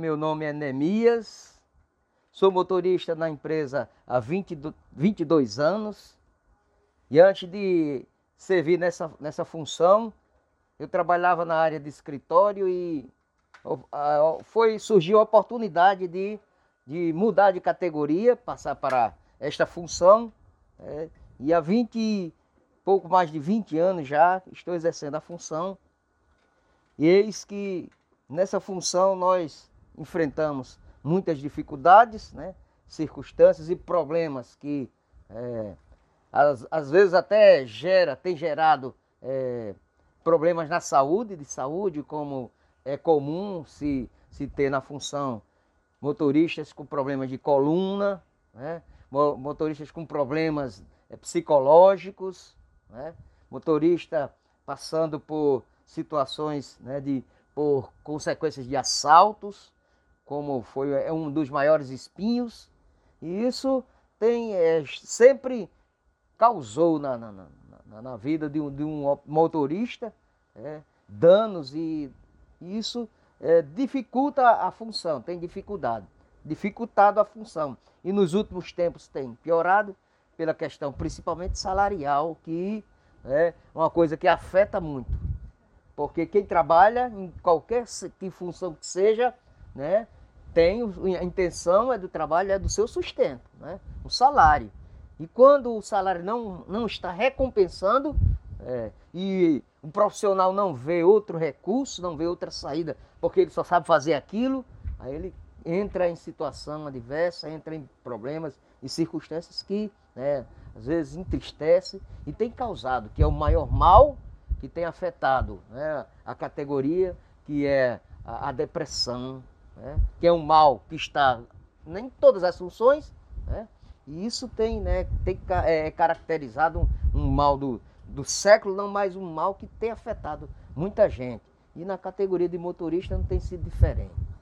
Meu nome é Nemias, sou motorista na empresa há 20, 22 anos e antes de servir nessa, nessa função, eu trabalhava na área de escritório e foi surgiu a oportunidade de, de mudar de categoria, passar para esta função. É, e há 20, pouco mais de 20 anos já estou exercendo a função. E eis que nessa função nós enfrentamos muitas dificuldades, né, circunstâncias e problemas que é, às, às, vezes até gera, tem gerado é, problemas na saúde, de saúde, como é comum se, se ter na função motoristas com problemas de coluna, né, motoristas com problemas é, psicológicos, né, motorista passando por situações né, de por consequências de assaltos, como foi é um dos maiores espinhos, e isso tem é, sempre causou na, na, na, na vida de um, de um motorista é, danos e isso é, dificulta a função, tem dificuldade, dificultado a função. E nos últimos tempos tem piorado pela questão principalmente salarial, que é uma coisa que afeta muito. Porque quem trabalha em qualquer que função que seja, né, tem a intenção é do trabalho é do seu sustento, né? o salário. E quando o salário não, não está recompensando é, e o profissional não vê outro recurso, não vê outra saída, porque ele só sabe fazer aquilo, aí ele entra em situação adversa, entra em problemas e circunstâncias que né, às vezes entristece e tem causado, que é o maior mal que tem afetado né, a categoria, que é a, a depressão, né? que é um mal que está em todas as funções, né? e isso tem, né, tem é, caracterizado um, um mal do, do século, não mais um mal que tem afetado muita gente. E na categoria de motorista não tem sido diferente.